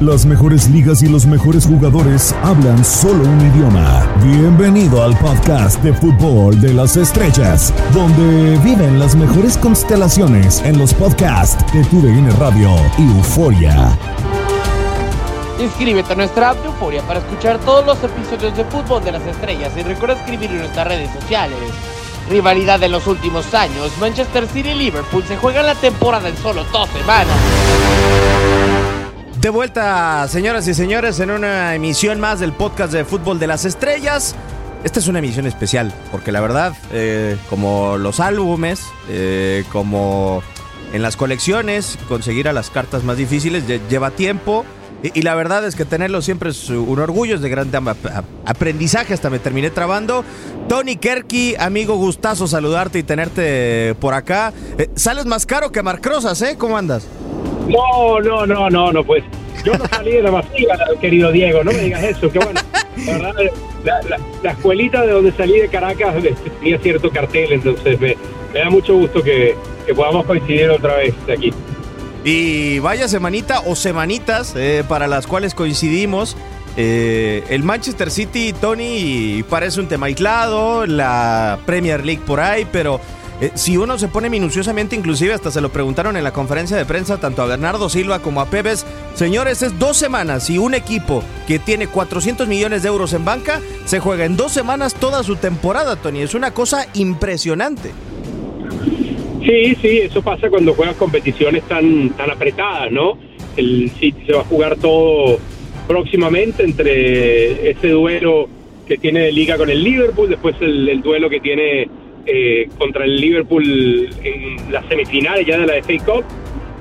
Las mejores ligas y los mejores jugadores hablan solo un idioma. Bienvenido al podcast de fútbol de las estrellas, donde viven las mejores constelaciones en los podcasts de TUDN Radio y Euforia. Inscríbete a nuestra app de Euforia para escuchar todos los episodios de fútbol de las estrellas y recuerda escribir en nuestras redes sociales. Rivalidad de los últimos años, Manchester City y Liverpool se juegan la temporada en solo dos semanas. De vuelta, señoras y señores, en una emisión más del podcast de Fútbol de las Estrellas. Esta es una emisión especial, porque la verdad, eh, como los álbumes, eh, como en las colecciones, conseguir a las cartas más difíciles lleva tiempo. Y, la verdad es que tenerlo siempre es un orgullo, es de gran aprendizaje, hasta me terminé trabando. Tony Kerky, amigo, gustazo saludarte y tenerte por acá. Eh, sales más caro que Marcrosas, ¿eh? ¿Cómo andas? No, no, no, no, no, pues. Yo no salí de la vacía, querido Diego, no me digas eso, que bueno. La escuelita de donde salí de Caracas tenía cierto cartel, entonces me, da mucho gusto que, podamos coincidir otra vez aquí. Y vaya semanita o semanitas eh, para las cuales coincidimos. Eh, el Manchester City, Tony, parece un tema aislado, la Premier League por ahí, pero eh, si uno se pone minuciosamente, inclusive hasta se lo preguntaron en la conferencia de prensa tanto a Bernardo Silva como a Pebes, señores, es dos semanas y un equipo que tiene 400 millones de euros en banca se juega en dos semanas toda su temporada, Tony. Es una cosa impresionante. Sí, sí, eso pasa cuando juegas competiciones tan, apretadas, ¿no? El se va a jugar todo próximamente entre ese duelo que tiene de liga con el Liverpool, después el duelo que tiene eh, contra el Liverpool en las semifinales ya de la FA Cup.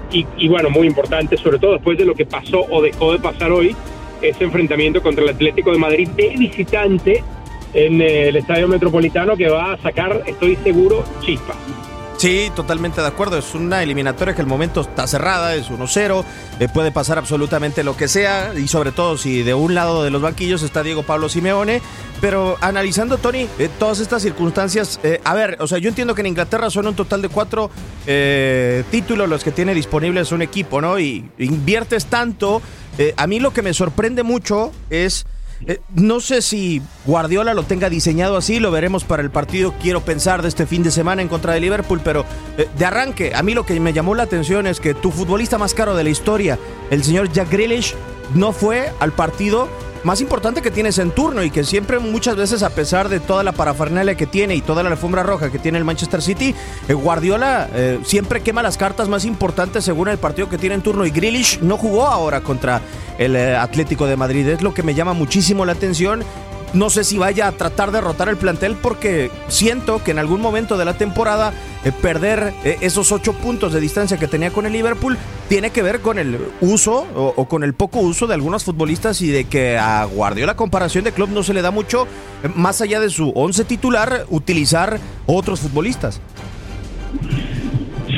Y, bueno, muy importante, sobre todo después de lo que pasó o dejó de pasar hoy, ese enfrentamiento contra el Atlético de Madrid de visitante en el Estadio Metropolitano que va a sacar, estoy seguro, chispa. Sí, totalmente de acuerdo. Es una eliminatoria que el momento está cerrada, es 1-0, eh, puede pasar absolutamente lo que sea, y sobre todo si de un lado de los banquillos está Diego Pablo Simeone. Pero analizando, Tony, eh, todas estas circunstancias, eh, a ver, o sea, yo entiendo que en Inglaterra son un total de cuatro títulos los que tiene disponibles un equipo, ¿no? Y inviertes tanto. a mí lo que me sorprende mucho es eh, no sé si Guardiola lo tenga diseñado así, lo veremos para el partido, quiero pensar, de este fin de semana en contra de Liverpool, pero eh, de arranque, a mí lo que me llamó la atención es que tu futbolista más caro de la historia, el señor Jack Grealish, no fue al partido más importante que tienes en turno y que siempre muchas veces a pesar de toda la parafernalia que tiene y toda la alfombra roja que tiene el Manchester City, eh, Guardiola eh, siempre quema las cartas más importantes según el partido que tiene en turno y Grealish no jugó ahora contra el eh, Atlético de Madrid. Es lo que me llama muchísimo la atención no sé si vaya a tratar de rotar el plantel porque siento que en algún momento de la temporada eh, perder eh, esos ocho puntos de distancia que tenía con el Liverpool tiene que ver con el uso o, con el poco uso de algunos futbolistas y de que a Guardiola comparación de club no se le da mucho eh, más allá de su once titular utilizar otros futbolistas.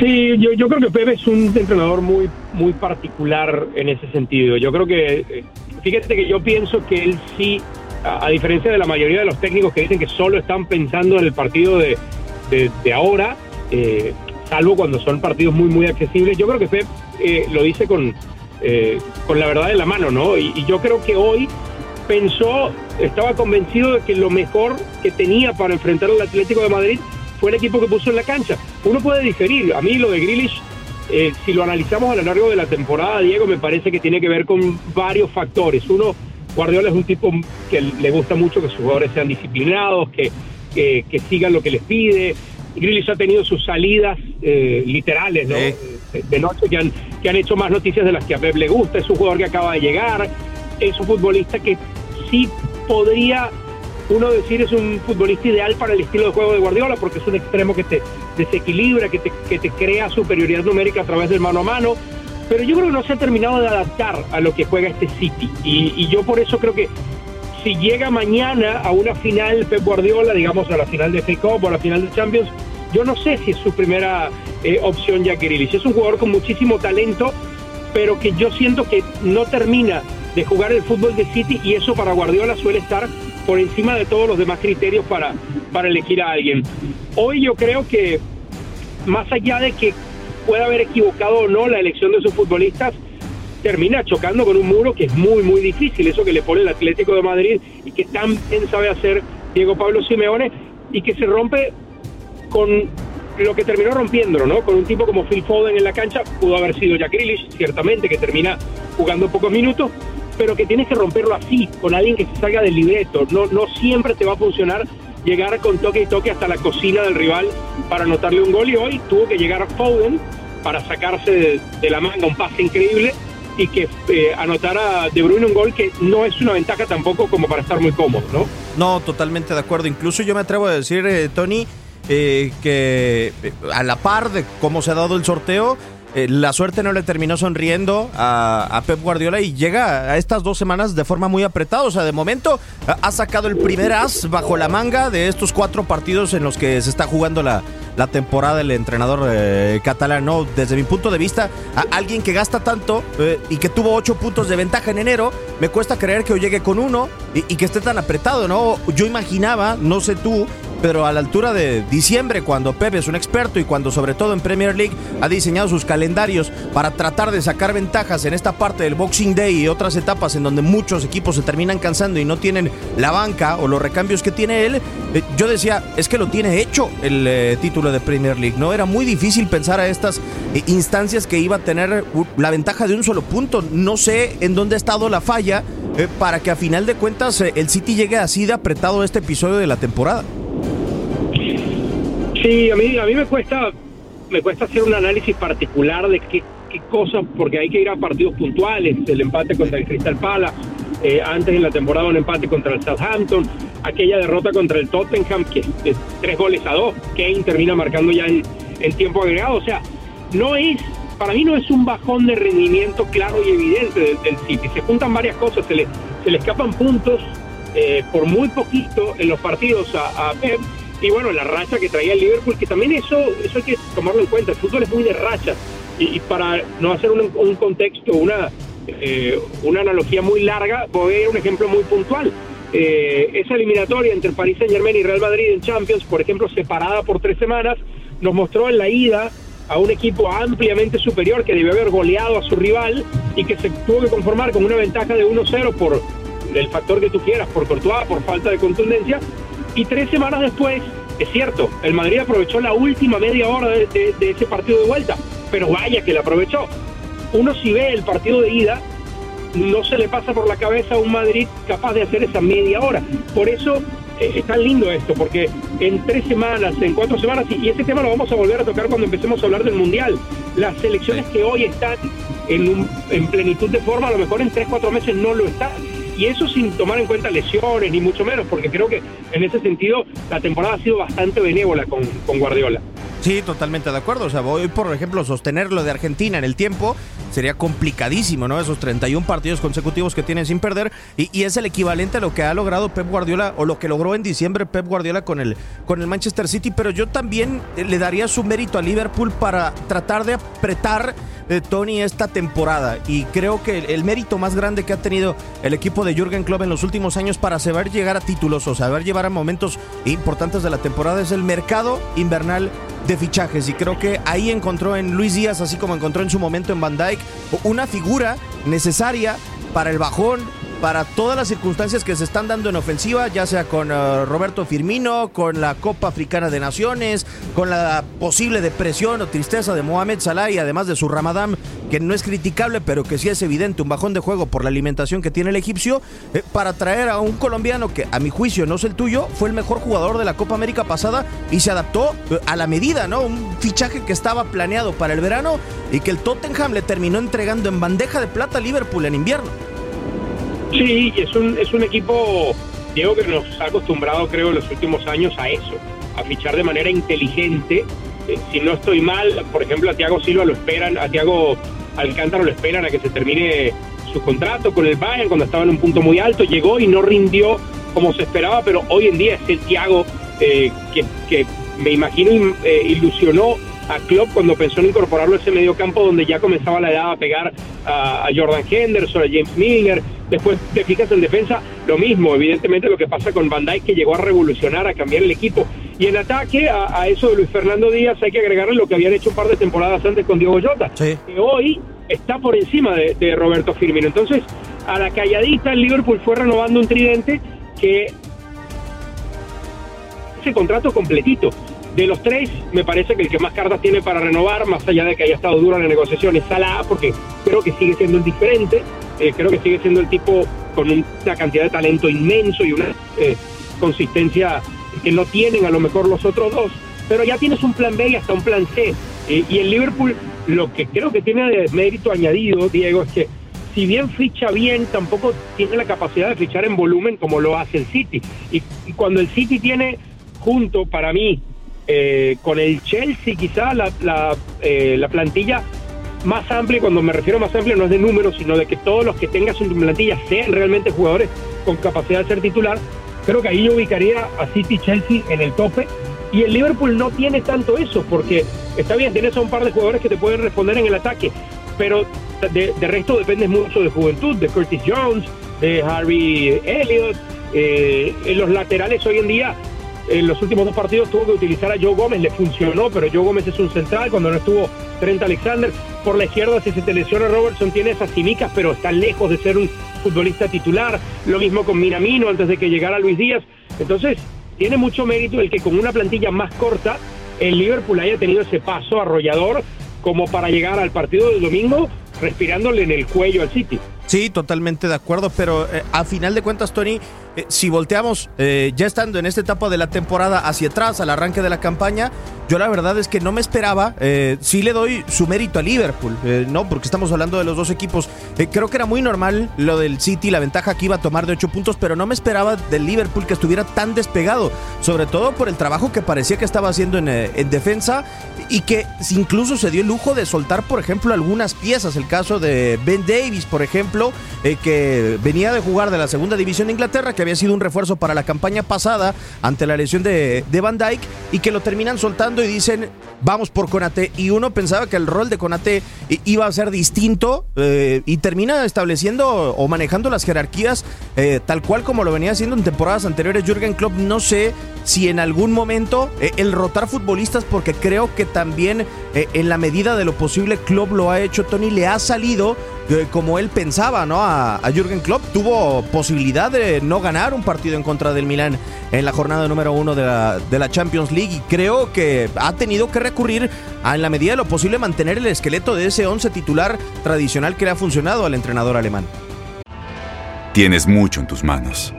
Sí, yo, yo creo que Pepe es un entrenador muy, muy particular en ese sentido. Yo creo que, fíjate que yo pienso que él sí a, diferencia de la mayoría de los técnicos que dicen que solo están pensando en el partido de, de, ahora, eh, salvo cuando son partidos muy, muy accesibles, yo creo que Pep eh, lo dice con, eh, con la verdad en la mano, ¿no? Y, yo creo que hoy pensó, estaba convencido de que lo mejor que tenía para enfrentar al Atlético de Madrid fue el equipo que puso en la cancha. Uno puede diferir, a mí lo de Grealish si lo analizamos a lo largo de la temporada, Diego, me parece que tiene que ver con varios factores. Uno, Guardiola es un tipo que le gusta mucho que sus jugadores sean disciplinados, que, que, sigan lo que les pide. Grealish ha tenido sus salidas eh, literales ¿no? de, noche que han, que han hecho más noticias de las que a Pep le gusta. Es un jugador que acaba de llegar, es un futbolista que sí podría uno decir es un futbolista ideal para el estilo de juego de Guardiola porque es un extremo que te desequilibra, que te, que te crea superioridad numérica a través del mano a mano pero yo creo que no se ha terminado de adaptar a lo que juega este City. Y, yo por eso creo que si llega mañana a una final Pep Guardiola, digamos a la final de FA o a la final de Champions, yo no sé si es su primera eh, opción Jack Grealish. Es un jugador con muchísimo talento, pero que yo siento que no termina de jugar el fútbol de City y eso para Guardiola suele estar por encima de todos los demás criterios para, para elegir a alguien. Hoy yo creo que más allá de que puede haber equivocado o no la elección de sus futbolistas, termina chocando con un muro que es muy, muy difícil, eso que le pone el Atlético de Madrid y que tan bien sabe hacer Diego Pablo Simeone y que se rompe con lo que terminó rompiéndolo, ¿no? Con un tipo como Phil Foden en la cancha, pudo haber sido Jack Grealish, ciertamente, que termina jugando pocos minutos, pero que tienes que romperlo así, con alguien que se salga del libreto. No, no siempre te va a funcionar llegar con toque y toque hasta la cocina del rival para anotarle un gol y hoy tuvo que llegar Foden para sacarse de, la manga un pase increíble y que eh, anotara De Bruyne un gol que no es una ventaja tampoco como para estar muy cómodo, ¿no? No, totalmente de acuerdo. Incluso yo me atrevo a decir, eh, Tony, eh, que a la par de cómo se ha dado el sorteo, eh, la suerte no le terminó sonriendo a, Pep Guardiola y llega a estas dos semanas de forma muy apretada. O sea, de momento ha sacado el primer as bajo la manga de estos cuatro partidos en los que se está jugando la, la temporada del entrenador eh, catalán. ¿no? Desde mi punto de vista, a alguien que gasta tanto eh, y que tuvo ocho puntos de ventaja en enero, me cuesta creer que hoy llegue con uno y, que esté tan apretado. ¿no? Yo imaginaba, no sé tú, pero a la altura de diciembre, cuando Pepe es un experto y cuando sobre todo en Premier League ha diseñado sus calendarios para tratar de sacar ventajas en esta parte del Boxing Day y otras etapas en donde muchos equipos se terminan cansando y no tienen la banca o los recambios que tiene él, eh, yo decía, es que lo tiene hecho el eh, título de Premier League, ¿no? Era muy difícil pensar a estas eh, instancias que iba a tener la ventaja de un solo punto. No sé en dónde ha estado la falla para que a final de cuentas el City llegue así de apretado este episodio de la temporada. Sí, a mí, a mí me cuesta me cuesta hacer un análisis particular de qué, qué cosas, porque hay que ir a partidos puntuales, el empate contra el Crystal Palace, eh, antes en la temporada un empate contra el Southampton, aquella derrota contra el Tottenham, que es tres goles a dos, Kane termina marcando ya en, tiempo agregado, o sea, no es, para mí no es un bajón de rendimiento claro y evidente del, City, se juntan varias cosas, se le, se le escapan puntos eh, por muy poquito en los partidos a, a Pep, y bueno, la racha que traía el Liverpool, que también eso, eso hay que tomarlo en cuenta. El fútbol es muy de racha. Y, para no hacer un, contexto, una, eh, una analogía muy larga, voy a dar un ejemplo muy puntual. Eh, esa eliminatoria entre París Saint Germain y Real Madrid en Champions, por ejemplo, separada por tres semanas, nos mostró en la ida a un equipo ampliamente superior que debió haber goleado a su rival y que se tuvo que conformar con una ventaja de 1-0 por el factor que tú quieras, por Courtois, por falta de contundencia, y tres semanas después, es cierto, el Madrid aprovechó la última media hora de, ese partido de vuelta, pero vaya que la aprovechó. Uno si ve el partido de ida, no se le pasa por la cabeza a un Madrid capaz de hacer esa media hora. Por eso eh, es tan lindo esto, porque en tres semanas, en cuatro semanas, y, ese tema lo vamos a volver a tocar cuando empecemos a hablar del Mundial, las selecciones que hoy están en, en plenitud de forma, a lo mejor en tres, cuatro meses no lo están y eso sin tomar en cuenta lesiones, ni mucho menos, porque creo que en ese sentido la temporada ha sido bastante benévola con, con Guardiola. Sí, totalmente de acuerdo. O sea, voy, por ejemplo, sostenerlo de Argentina en el tiempo sería complicadísimo, ¿no? Esos 31 partidos consecutivos que tienen sin perder. Y, es el equivalente a lo que ha logrado Pep Guardiola o lo que logró en diciembre Pep Guardiola con el, con el Manchester City. Pero yo también le daría su mérito a Liverpool para tratar de apretar eh, Tony esta temporada. Y creo que el, mérito más grande que ha tenido el equipo de Jürgen Klopp en los últimos años para saber llegar a títulos o saber llevar a momentos importantes de la temporada es el mercado invernal de fichajes. Y creo que ahí encontró en Luis Díaz, así como encontró en su momento en Van Dijk, una figura necesaria para el bajón, para todas las circunstancias que se están dando en ofensiva, ya sea con eh, Roberto Firmino, con la Copa Africana de Naciones, con la posible depresión o tristeza de Mohamed Salah y además de su Ramadán, que no es criticable, pero que sí es evidente un bajón de juego por la alimentación que tiene el egipcio, eh, para traer a un colombiano que a mi juicio no es el tuyo, fue el mejor jugador de la Copa América pasada y se adaptó eh, a la medida, ¿no? Un fichaje que estaba planeado para el verano y que el Tottenham le terminó entregando en bandeja de plata a Liverpool en invierno. Sí, es un, es un equipo, Diego, que nos ha acostumbrado, creo, en los últimos años a eso, a fichar de manera inteligente. Eh, si no estoy mal, por ejemplo, a Thiago Silva lo esperan, a Thiago Alcántara lo esperan a que se termine su contrato con el Bayern cuando estaba en un punto muy alto, llegó y no rindió como se esperaba, pero hoy en día es el Thiago eh, que, me imagino eh, ilusionó a Klopp cuando pensó en incorporarlo a ese medio campo donde ya comenzaba la edad a pegar a, Jordan Henderson, a James Milner. Después te fijas en defensa, lo mismo, evidentemente lo que pasa con Van Dijk que llegó a revolucionar, a cambiar el equipo. Y en ataque a, eso de Luis Fernando Díaz hay que agregarle lo que habían hecho un par de temporadas antes con Diego Jota, que hoy está por encima de, de Roberto Firmino. Entonces, a la calladita el Liverpool fue renovando un tridente que ese contrato completito. De los tres, me parece que el que más cartas tiene para renovar, más allá de que haya estado duro en la negociación, es Salah, porque creo que sigue siendo el diferente, eh, creo que sigue siendo el tipo con una cantidad de talento inmenso y una eh, consistencia que no tienen a lo mejor los otros dos, pero ya tienes un plan B y hasta un plan C. Eh, y el Liverpool, lo que creo que tiene de mérito añadido, Diego, es que si bien ficha bien, tampoco tiene la capacidad de fichar en volumen como lo hace el City. Y, cuando el City tiene junto, para mí, eh, con el Chelsea quizá la, eh, la, plantilla más amplia, cuando me refiero a más amplia no es de números, sino de que todos los que tengas en tu plantilla sean realmente jugadores con capacidad de ser titular, creo que ahí yo ubicaría a City Chelsea en el tope. Y el Liverpool no tiene tanto eso, porque está bien, tienes a un par de jugadores que te pueden responder en el ataque, pero de, resto depende mucho de juventud, de Curtis Jones, de Harvey Elliott. Eh, en los laterales hoy en día, en los últimos dos partidos tuvo que utilizar a Joe Gómez, le funcionó, pero Joe Gómez es un central, cuando no estuvo Trent Alexander. Por la izquierda, si se te lesiona Robertson, tiene esas cimicas, pero está lejos de ser un futbolista titular. Lo mismo con Minamino antes de que llegara Luis Díaz. Entonces, tiene mucho mérito el que con una plantilla más corta, el Liverpool haya tenido ese paso arrollador como para llegar al partido del domingo respirándole en el cuello al City. Sí, totalmente de acuerdo, pero eh, a final de cuentas, Tony, eh, si volteamos eh, ya estando en esta etapa de la temporada hacia atrás, al arranque de la campaña, yo la verdad es que no me esperaba, sí le doy su mérito a Liverpool, no, porque estamos hablando de los dos equipos. creo que era muy normal lo del City, la ventaja que iba a tomar de 8 puntos, pero no me esperaba del Liverpool que estuviera tan despegado, sobre todo por el trabajo que parecía que estaba haciendo en, en defensa y que incluso se dio el lujo de soltar, por ejemplo, algunas piezas. El caso de Ben Davis, por ejemplo eh, que venía de jugar de la segunda división de Inglaterra, que había sido un refuerzo para la campaña pasada ante la lesión de, Van Dyke, y que lo terminan soltando y dicen, vamos por Conate. Y uno pensaba que el rol de Conate iba a ser distinto eh, y termina estableciendo o manejando las jerarquías eh, tal cual como lo venía haciendo en temporadas anteriores Jürgen Klopp. No sé si en algún momento el rotar futbolistas, porque creo que también en la medida de lo posible Klopp lo ha hecho, Tony, le ha salido como él pensaba, ¿no? A, Jürgen Klopp. Tuvo posibilidad de no ganar un partido en contra del Milán en la jornada número uno de la, de la Champions League y creo que ha tenido que recurrir a, en la medida de lo posible, mantener el esqueleto de ese once titular tradicional que le ha funcionado al entrenador alemán. Tienes mucho en tus manos,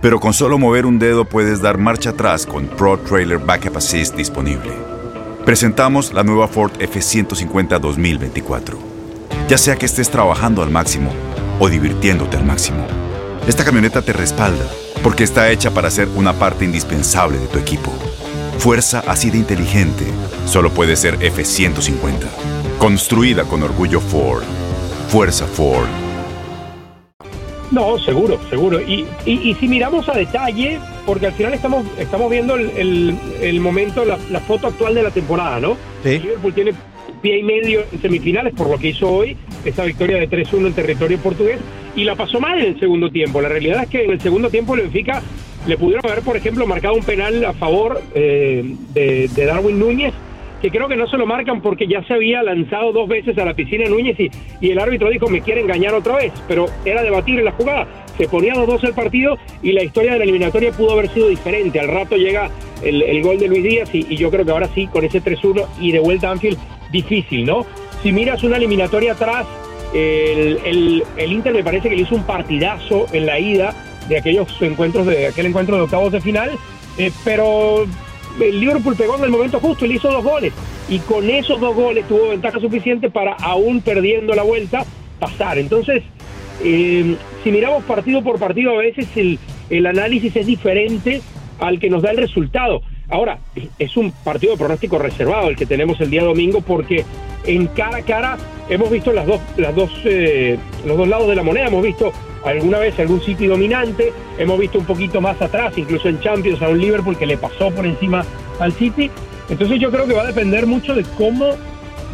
pero con solo mover un dedo puedes dar marcha atrás con Pro Trailer Backup Assist disponible. Presentamos la nueva Ford F150 2024 ya sea que estés trabajando al máximo o divirtiéndote al máximo. Esta camioneta te respalda porque está hecha para ser una parte indispensable de tu equipo. Fuerza así de inteligente solo puede ser F-150. Construida con orgullo Ford. Fuerza Ford. No, seguro, seguro. Y, si miramos a detalle, porque al final estamos, estamos viendo el, momento, la, foto actual de la temporada, ¿no? Sí. Liverpool tiene pie y medio en semifinales por lo que hizo hoy, esa victoria de 3-1 en territorio portugués, y la pasó mal en el segundo tiempo. La realidad es que en el segundo tiempo el Benfica le pudieron haber, por ejemplo, marcado un penal a favor eh, de, Darwin Núñez, que creo que no se lo marcan porque ya se había lanzado dos veces a la piscina Núñez y, el árbitro dijo me quiere engañar otra vez, pero era debatir en la jugada. Se ponía 2-2 el partido y la historia de la eliminatoria pudo haber sido diferente. Al rato llega el, gol de Luis Díaz y, y, yo creo que ahora sí, con ese 3-1 y de vuelta a Anfield, difícil, ¿no? Si miras una eliminatoria atrás, el, el, Inter me parece que le hizo un partidazo en la ida de aquellos encuentros, de aquel encuentro de octavos de final, eh, pero el Liverpool pegó en el momento justo y le hizo dos goles. Y con esos dos goles tuvo ventaja suficiente para, aún perdiendo la vuelta, pasar. Entonces, eh, si miramos partido por partido, a veces el, el análisis es diferente al que nos da el resultado. Ahora, es un partido de pronóstico reservado el que tenemos el día domingo porque en cara a cara hemos visto las dos, las dos, eh, los dos lados de la moneda, hemos visto alguna vez algún City dominante, hemos visto un poquito más atrás, incluso en Champions a un Liverpool que le pasó por encima al City. Entonces yo creo que va a depender mucho de cómo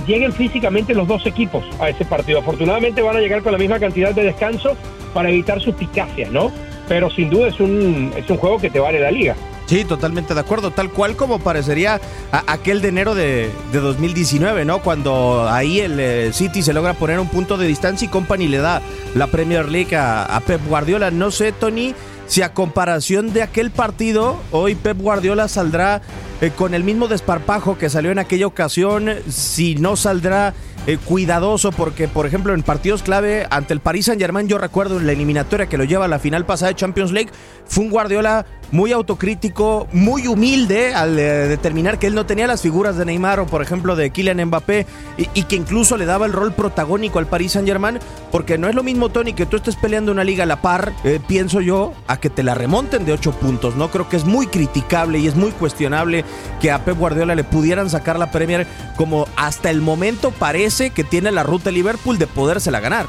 lleguen físicamente los dos equipos a ese partido. Afortunadamente van a llegar con la misma cantidad de descanso para evitar suspicacias, ¿no? Pero sin duda es un, es un juego que te vale la liga. Sí, totalmente de acuerdo, tal cual como parecería aquel de enero de, 2019, ¿no? Cuando ahí el eh, City se logra poner un punto de distancia y Company le da la Premier League a, Pep Guardiola. No sé, Tony, si a comparación de aquel partido, hoy Pep Guardiola saldrá eh, con el mismo desparpajo que salió en aquella ocasión, si no saldrá eh, cuidadoso porque, por ejemplo, en partidos clave ante el Paris Saint Germain, yo recuerdo en la eliminatoria que lo lleva a la final pasada de Champions League, fue un Guardiola muy autocrítico, muy humilde al eh, determinar que él no tenía las figuras de Neymar o, por ejemplo, de Kylian Mbappé y, que incluso le daba el rol protagónico al Paris Saint Germain, porque no es lo mismo, Tony, que tú estés peleando una liga a la par, eh, pienso yo, a que te la remonten de ocho puntos, ¿no? Creo que es muy criticable y es muy cuestionable que a Pep Guardiola le pudieran sacar la Premier como hasta el momento parece que tiene la ruta Liverpool de podérsela ganar.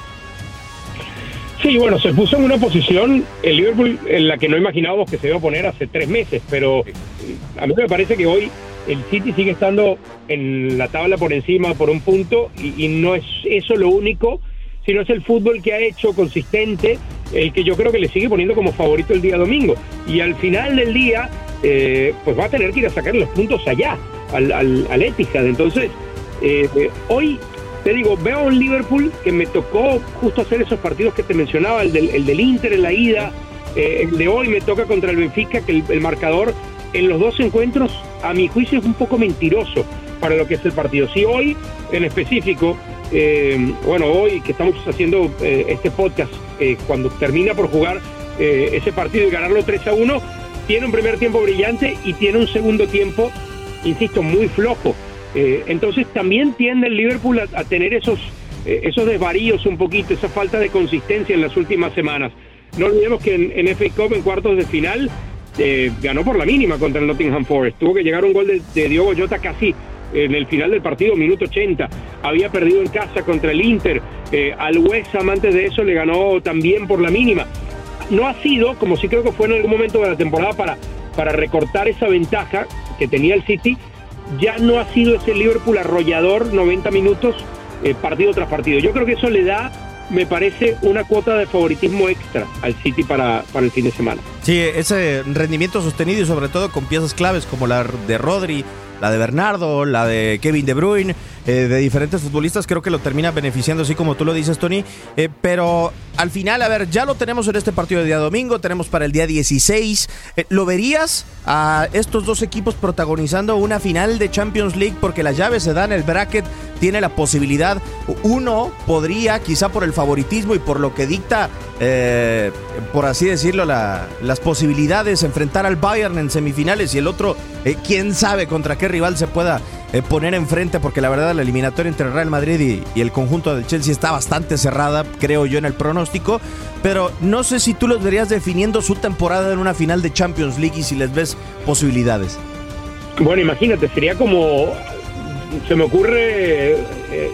Sí, bueno, se puso en una posición el Liverpool en la que no imaginábamos que se iba a poner hace tres meses, pero a mí me parece que hoy el City sigue estando en la tabla por encima por un punto y, no es eso lo único, sino es el fútbol que ha hecho consistente, el que yo creo que le sigue poniendo como favorito el día domingo. Y al final del día, eh, pues va a tener que ir a sacar los puntos allá, al, al, al Etihad. Entonces, eh, hoy te digo, veo un Liverpool que me tocó justo hacer esos partidos que te mencionaba, el del, el del Inter en la ida, eh, el de hoy me toca contra el Benfica, que el, marcador en los dos encuentros, a mi juicio, es un poco mentiroso para lo que es el partido. Si hoy, en específico, eh, bueno, hoy que estamos haciendo eh, este podcast, cuando termina por jugar ese partido y ganarlo 3 a 1, tiene un primer tiempo brillante y tiene un segundo tiempo, insisto, muy flojo. Eh, entonces también tiende el Liverpool a, tener esos, eh, esos desvaríos un poquito, esa falta de consistencia en las últimas semanas. No olvidemos que en, en FA Cup en cuartos de final eh, ganó por la mínima contra el Nottingham Forest. Tuvo que llegar un gol de, de Diogo Jota casi en el final del partido, minuto 80. Había perdido en casa contra el Inter. al West Ham antes de eso le ganó también por la mínima. No ha sido, como sí creo que fue en algún momento de la temporada, para, para recortar esa ventaja que tenía el City, ya no ha sido ese Liverpool arrollador 90 minutos eh, partido tras partido. Yo creo que eso le da, me parece, una cuota de favoritismo extra al City para, para el fin de semana. Sí, ese rendimiento sostenido y sobre todo con piezas claves como la de Rodri, la de Bernardo, la de Kevin De Bruyne, eh, de diferentes futbolistas, creo que lo termina beneficiando, así como tú lo dices, Tony. Eh, pero al final, a ver, ya lo tenemos en este partido de día domingo, tenemos para el día 16. Eh, ¿Lo verías a estos dos equipos protagonizando una final de Champions League? Porque las llaves se dan, el bracket tiene la posibilidad. Uno podría, quizá por el favoritismo y por lo que dicta, por así decirlo, las posibilidades, enfrentar al Bayern en semifinales y el otro, quién sabe contra qué rival se pueda eh, poner enfrente, porque la verdad la eliminatoria entre Real Madrid y, el conjunto del Chelsea está bastante cerrada, creo yo, en el pronóstico. Pero no sé si tú los verías definiendo su temporada en una final de Champions League y si les ves posibilidades. Bueno, imagínate, sería como. Se me ocurre eh,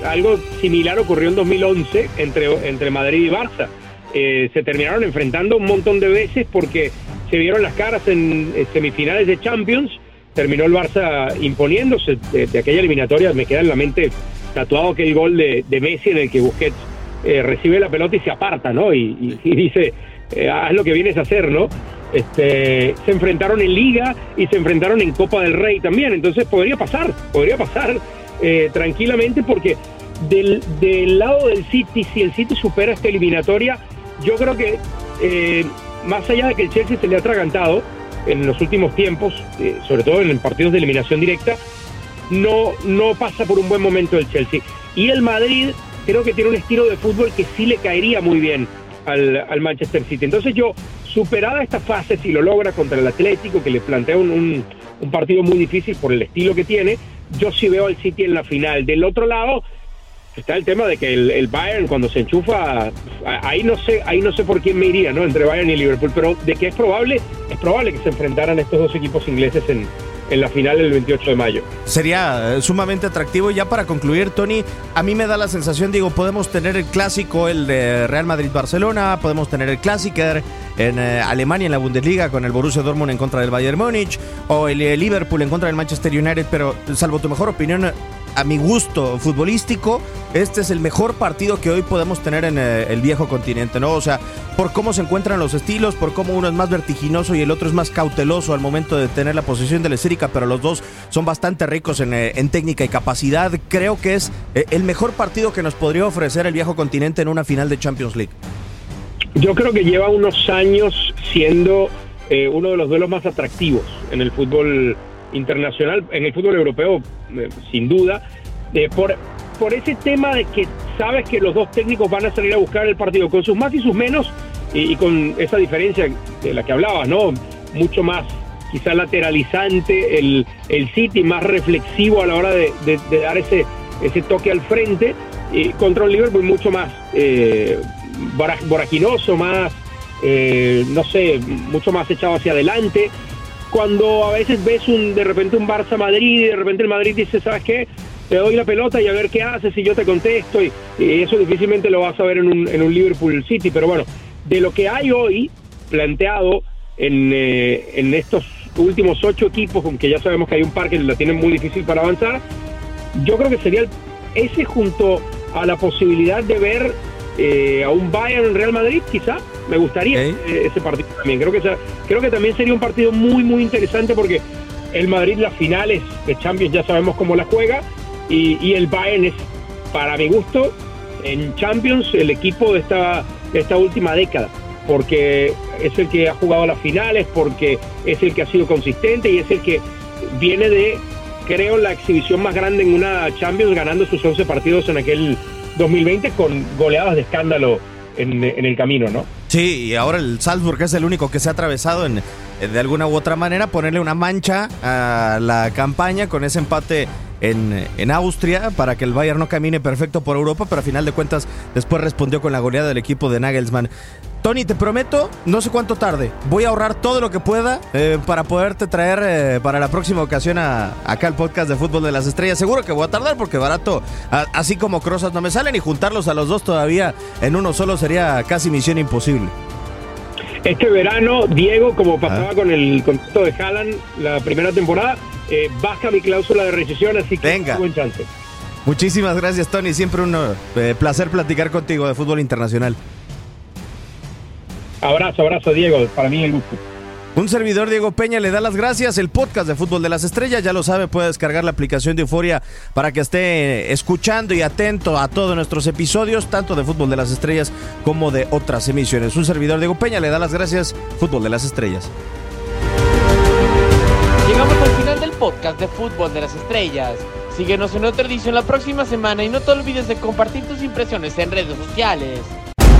algo similar ocurrió en 2011 entre, entre Madrid y Barça. Eh, se terminaron enfrentando un montón de veces porque se vieron las caras en semifinales de Champions terminó el Barça imponiéndose de, aquella eliminatoria. Me queda en la mente tatuado aquel gol de, Messi en el que Busquets eh, recibe la pelota y se aparta, ¿no? Y, dice, eh, haz lo que vienes a hacer, ¿no? Este, se enfrentaron en Liga y se enfrentaron en Copa del Rey también. Entonces podría pasar, podría pasar eh, tranquilamente porque del, del, lado del City, si el City supera esta eliminatoria, yo creo que más allá de que el Chelsea se le ha atragantado, en los últimos tiempos, eh, sobre todo en partidos de eliminación directa, no, no pasa por un buen momento el Chelsea. Y el Madrid creo que tiene un estilo de fútbol que sí le caería muy bien al, Manchester City. Entonces yo, superada esta fase, si lo logra contra el Atlético, que le plantea un, un partido muy difícil por el estilo que tiene, yo sí veo al City en la final. Del otro lado, está el tema de que el, Bayern cuando se enchufa, ahí no sé, ahí no sé por quién me iría, ¿no? Entre Bayern y Liverpool, pero de que es probable, es probable que se enfrentaran estos dos equipos ingleses en, en la final el 28 de mayo. Sería eh, sumamente atractivo. Ya para concluir, Tony, a mí me da la sensación, digo, podemos tener el clásico, el de Real Madrid-Barcelona, podemos tener el clásico en eh, Alemania, en la Bundesliga, con el Borussia Dortmund en contra del Bayern Múnich, o el, el Liverpool en contra del Manchester United, pero salvo tu mejor opinión, a mi gusto futbolístico, este es el mejor partido que hoy podemos tener en eh, el viejo continente, ¿no? O sea, por cómo se encuentran los estilos, por cómo uno es más vertiginoso y el otro es más cauteloso al momento de tener la posición de la pero los dos son bastante ricos en, eh, técnica y capacidad. Creo que es eh, el mejor partido que nos podría ofrecer el viejo continente en una final de Champions League. Yo creo que lleva unos años siendo uno de los duelos más atractivos en el fútbol internacional, en el fútbol europeo, eh, sin duda, eh, por, por ese tema de que sabes que los dos técnicos van a salir a buscar el partido con sus más y sus menos, y, con esa diferencia de la que hablabas, ¿no? Mucho más quizá lateralizante el, el City, más reflexivo a la hora de, dar ese, ese toque al frente, y contra un Liverpool mucho más eh, boraginoso, más, no sé, mucho más echado hacia adelante cuando a veces ves un de repente un Barça Madrid y de repente el Madrid dice, ¿sabes qué? Te doy la pelota y a ver qué haces y yo te contesto y, eso difícilmente lo vas a ver en un, en un, Liverpool City, pero bueno, de lo que hay hoy planteado en, eh, en estos últimos ocho equipos, aunque ya sabemos que hay un par que la tienen muy difícil para avanzar, yo creo que sería ese junto a la posibilidad de ver eh, a un Bayern Real Madrid, quizá. Me gustaría eh, ese partido también. Creo que, creo que también sería un partido muy, muy interesante porque el Madrid, las finales de Champions, ya sabemos cómo la juega. Y, el Bayern es, para mi gusto, en Champions, el equipo de esta, de esta última década. Porque es el que ha jugado las finales, porque es el que ha sido consistente y es el que viene de, creo, la exhibición más grande en una Champions, ganando sus 11 partidos en aquel 2020 con goleadas de escándalo en, el camino, ¿no? Sí, y ahora el Salzburg es el único que se ha atravesado en, de alguna u otra manera, ponerle una mancha a la campaña con ese empate en, en, Austria para que el Bayern no camine perfecto por Europa, pero a final de cuentas después respondió con la goleada del equipo de Nagelsmann. Tony, te prometo, no sé cuánto tarde, voy a ahorrar todo lo que pueda eh, para poderte traer eh, para la próxima ocasión a, acá el podcast de Fútbol de las Estrellas. Seguro que voy a tardar porque barato, así como Crozas no me salen y juntarlos a los dos todavía en uno solo sería casi misión imposible. Este verano, Diego, como pasaba ah. con el contrato de Haaland la primera temporada, eh, baja mi cláusula de recesión, así que Venga. buen chance. Muchísimas gracias, Tony. Siempre un placer platicar contigo de fútbol internacional. Abrazo, abrazo, Diego. Para mí el gusto. Un servidor Diego Peña le da las gracias. El podcast de Fútbol de las Estrellas, ya lo sabe, puede descargar la aplicación de Euforia para que esté escuchando y atento a todos nuestros episodios, tanto de Fútbol de las Estrellas como de otras emisiones. Un servidor Diego Peña le da las gracias. Fútbol de las Estrellas. Llegamos al podcast de Fútbol de las Estrellas. Síguenos en otra edición la próxima semana y no te olvides de compartir tus impresiones en redes sociales.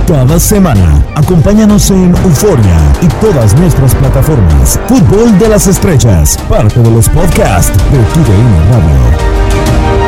Cada semana, acompáñanos en Euforia y todas nuestras plataformas. Fútbol de las Estrellas, parte de los podcasts de TUDN Radio.